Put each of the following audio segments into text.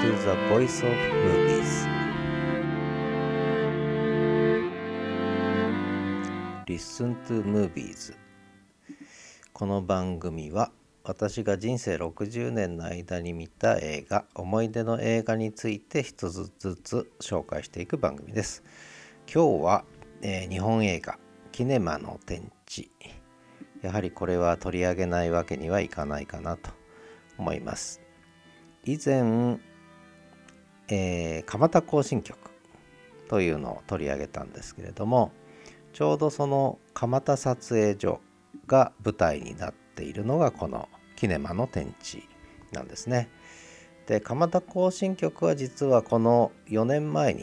to the Voice of Movies. Listen to Movies この番組は私が人生60年の間に見た映画思い出の映画について一つずつ紹介していく番組です。今日は、えー、日本映画キネマの天地やはりこれは取り上げないわけにはいかないかなと思います。以前、えー、蒲田行進曲というのを取り上げたんですけれどもちょうどその蒲田撮影所が舞台になっているのがこのキネマの天地なんですね。で蒲田行進曲は実はこの4年前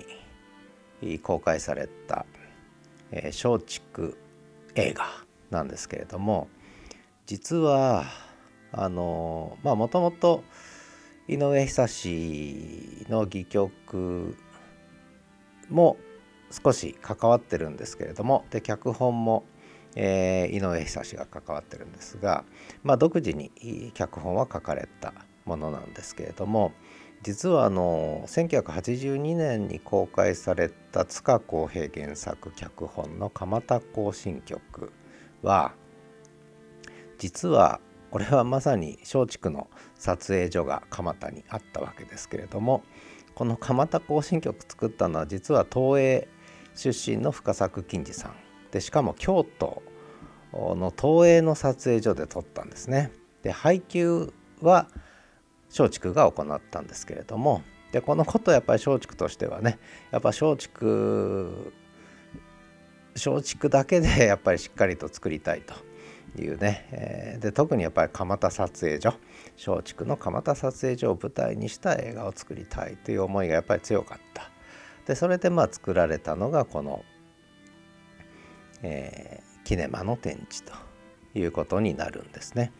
に公開された松竹映画なんですけれども実はあのまあもともと井上久志の戯曲も少し関わってるんですけれどもで脚本も、えー、井上久志が関わってるんですが、まあ、独自に脚本は書かれたものなんですけれども実はあの1982年に公開された塚公平原作脚本の「蒲田行進曲」は実はこれはまさに松竹の撮影所が蒲田にあったわけですけれどもこの蒲田行進曲作ったのは実は東映出身の深作金次さんでしかも京都の東映の撮影所で撮ったんですね。で配給は松竹が行ったんですけれどもでこのことやっぱり松竹としてはねやっぱ松竹松竹だけでやっぱりしっかりと作りたいというね、え、で特にやっぱり蒲田撮影所松竹の蒲田撮影所を舞台にした映画を作りたいという思いがやっぱり強かったでそれでまあ作られたのがこの、えー、キネマの展示ということになるんですね。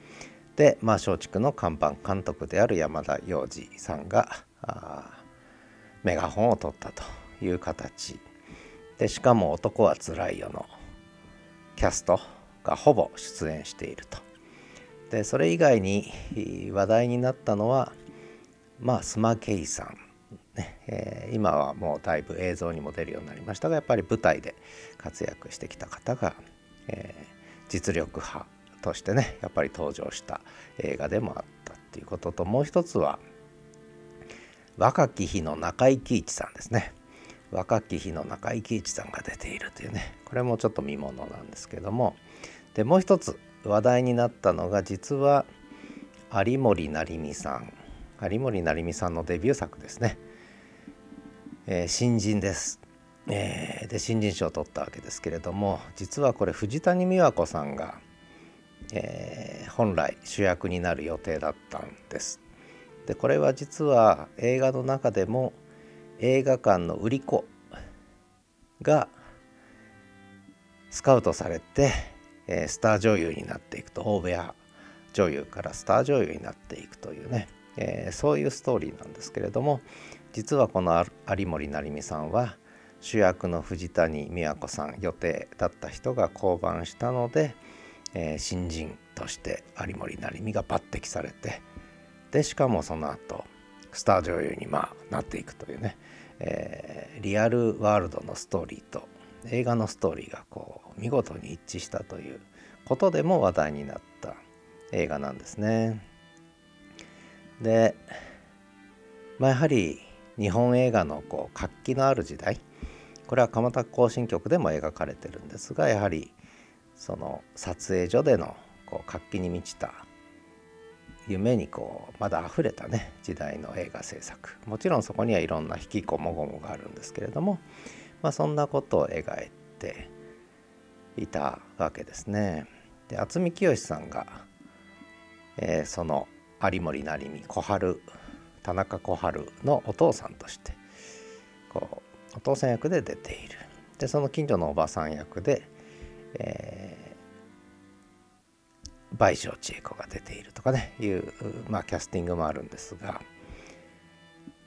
で、まあ、松竹の看板監督である山田洋次さんがメガホンを取ったという形でしかも「男はつらいよ」のキャストがほぼ出演していると。でそれ以外に話題になったのはまあ須磨圭さん、ねえー、今はもうだいぶ映像にも出るようになりましたがやっぱり舞台で活躍してきた方が、えー、実力派としてねやっぱり登場した映画でもあったっていうことともう一つは若き日の中井貴一さんですね若き日の中井貴一さんが出ているというねこれもちょっと見ものなんですけどもでもう一つ話題になったのが実は有森成美さん。有森成美さんのデビュー作ですね、えー、新人です、えー、で新人賞を取ったわけですけれども実はこれ藤谷美和子さんが、えー、本来主役になる予定だったんです。でこれは実は映画の中でも映画館の売り子がスカウトされてえー、スター女優になっていくと大部屋女優からスター女優になっていくというね、えー、そういうストーリーなんですけれども実はこの有森成美さんは主役の藤谷美和子さん予定だった人が降板したので、えー、新人として有森成美が抜擢されてでしかもその後スター女優にまあなっていくというね、えー、リアルワールドのストーリーと映画のストーリーがこう見事に一致したということでも話題になった映画なんですね。で、まあ、やはり日本映画のこう活気のある時代これは蒲田行進曲でも描かれてるんですがやはりその撮影所でのこう活気に満ちた夢にこうまだ溢れたね時代の映画制作もちろんそこにはいろんな引きこもごもがあるんですけれどもまあ、そんなことを描いていたわけですね。で渥美清さんが、えー、その有森成美小春田中小春のお父さんとしてこうお父さん役で出ているでその近所のおばさん役で、えー、倍賞千恵子が出ているとかねいう、まあ、キャスティングもあるんですが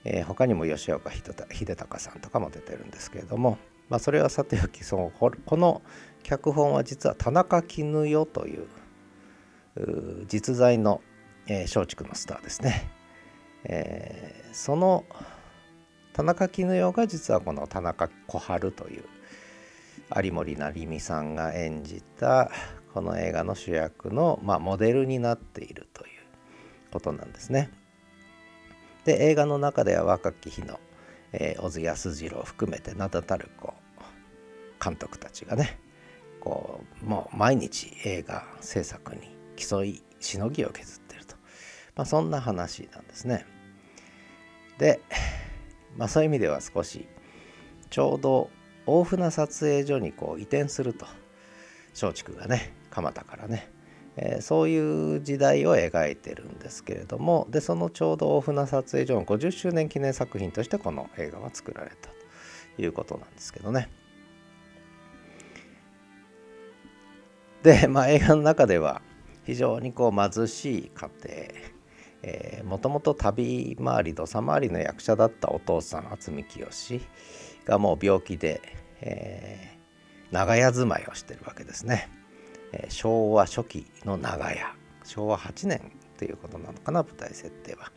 えー、他にも吉岡秀隆さんとかも出てるんですけれども、まあ、それはさておきそのこの脚本は実は田中絹代という実在の、松竹のスターですね、えー、その田中絹代が実はこの田中小春という有森成美さんが演じたこの映画の主役の、まあ、モデルになっているということなんですね。で映画の中では若き日の、えー、小津安二郎含めて名だたるこう監督たちがねこうもう毎日映画制作に競いしのぎを削ってると、まあ、そんな話なんですね。で、まあ、そういう意味では少しちょうど大船撮影所にこう移転すると松竹がね蒲田からね、えー、そういう時代を描いてるんですけれどもでそのちょうど大船撮影所の50周年記念作品としてこの映画は作られたということなんですけどね。で、まあ、映画の中では非常にこう貧しい家庭もともと旅回り土佐回りの役者だったお父さん渥美清がもう病気で、えー、長屋住まいをしてるわけですね、え、昭和初期の長屋昭和8年ということなのかな舞台設定は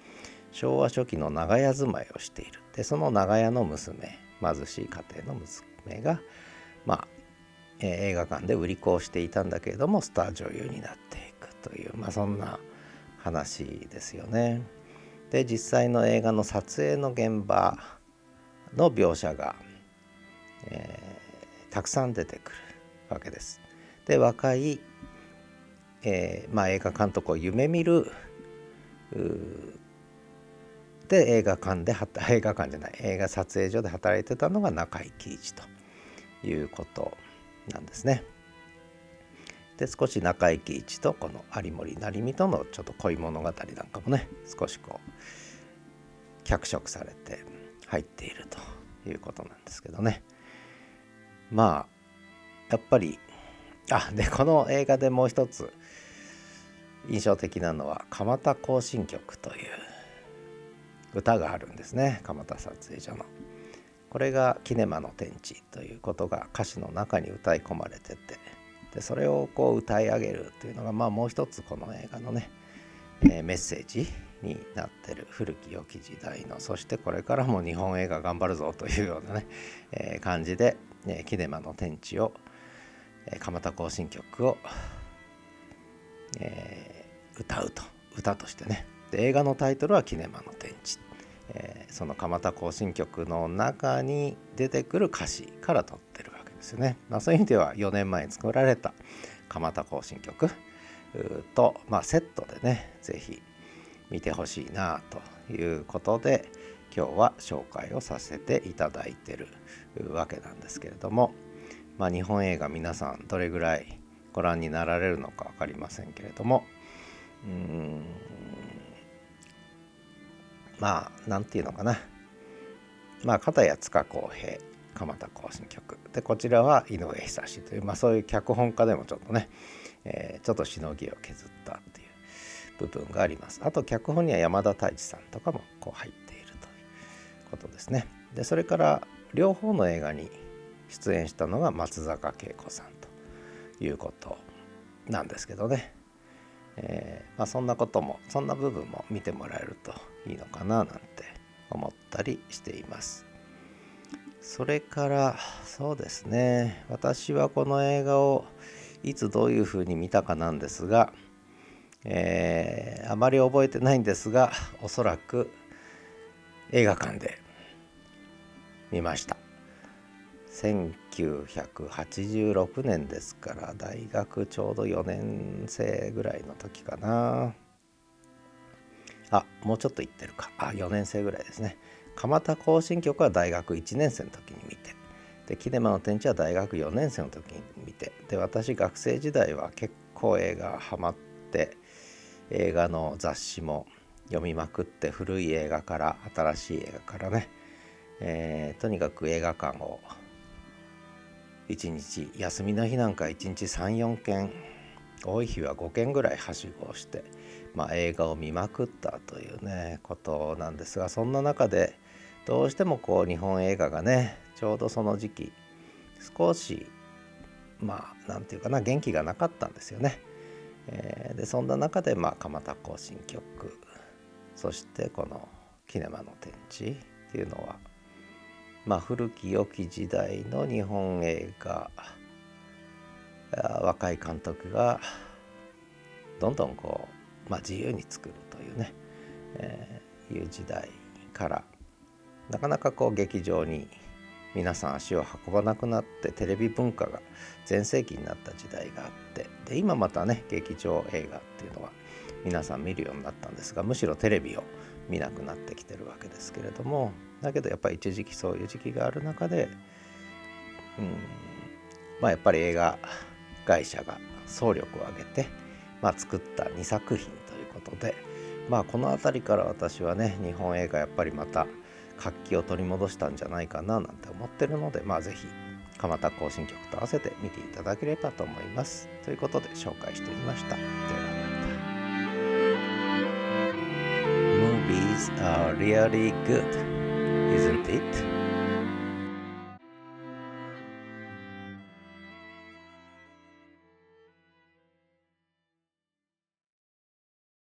昭和初期の長屋住まいをしているでその長屋の娘貧しい家庭の娘がまあ、えー、映画館で売り子をしていたんだけれどもスター女優になっていくというまあそんな話ですよね。で実際の映画の撮影の現場の描写が、えー、たくさん出てくるわけです。で若い、えーまあ、映画監督を夢見るで映画館で 映画館じゃない映画撮影所で働いてたのが中井貴一ということなんですね。で少し中井貴一とこの有森成美とのちょっと恋物語なんかもね少しこう脚色されて入っているということなんですけどねまあやっぱり あでこの映画でもう一つ印象的なのは「蒲田行進曲」という歌があるんですね蒲田撮影所の。これが「キネマの天地」ということが歌詞の中に歌い込まれててでそれをこう歌い上げるっていうのがまあもう一つこの映画のね、えー、メッセージになってる古き良き時代のそしてこれからも日本映画頑張るぞというようなね、えー、感じで、えー、キネマの天地を、蒲田行進曲を、えー、歌うと歌としてね。で映画のタイトルは「キネマの天地」えー、その蒲田行進曲の中に出てくる歌詞から取ってるわけですよね。まあ、そういう意味では4年前に作られた蒲田行進曲と、まあ、セットでね是非見てほしいなということで今日は紹介をさせていただいてるわけなんですけれども、まあ、日本映画皆さんどれぐらいご覧になられるのか分かりませんけれども。うん。まあ何て言うのかな。まあ片や塚公平蒲田行進曲。でこちらは井上久志という、まあ、そういう脚本家でもちょっとね、えー、ちょっとしのぎを削ったっていう部分があります。あと脚本には山田太一さんとかもこう入っているということですね。でそれから両方の映画に出演したのが松坂慶子さんということなんですけどね。えー、まあ、そんなこともそんな部分も見てもらえるといいのかななんて思ったりしています。それからそうですね。私はこの映画をいつどういうふうに見たかなんですが、えー、あまり覚えてないんですがおそらく映画館で見ました。1986年ですから大学ちょうど4年生ぐらいの時かな。あもうちょっと行ってるか。あ4年生ぐらいですね。蒲田行進曲は大学1年生の時に見て。でキネマの天地は大学4年生の時に見て。で私学生時代は結構映画ハマって映画の雑誌も読みまくって古い映画から新しい映画からね、えー、とにかく映画館を1日休みの日なんか1日34件多い日は5件ぐらいはしごをして、まあ、映画を見まくったというねことなんですがそんな中でどうしてもこう日本映画がねちょうどその時期少しまあ何て言うかな元気がなかったんですよね。えー、でそんな中でまあ蒲田行進曲そしてこのキネマの展示っていうのはまあ古き良き時代の日本映画若い監督がどんどんこう、まあ、自由に作るというね、えー、いう時代からなかなかこう劇場に皆さん足を運ばなくなってテレビ文化が全盛期になった時代があってで今またね劇場映画っていうのは皆さん見るようになったんですがむしろテレビを見なくなってきてるわけですけれどもだけどやっぱり一時期そういう時期がある中でうんまあやっぱり映画会社が総力を挙げて、まあ、作った2作品ということでまあこの辺りから私はね日本映画やっぱりまた活気を取り戻したんじゃないかななんて思ってるのでまあ是非蒲田行進曲と合わせて見ていただければと思います。ということで紹介してみました。ではまた。Movies are really good, isn't it?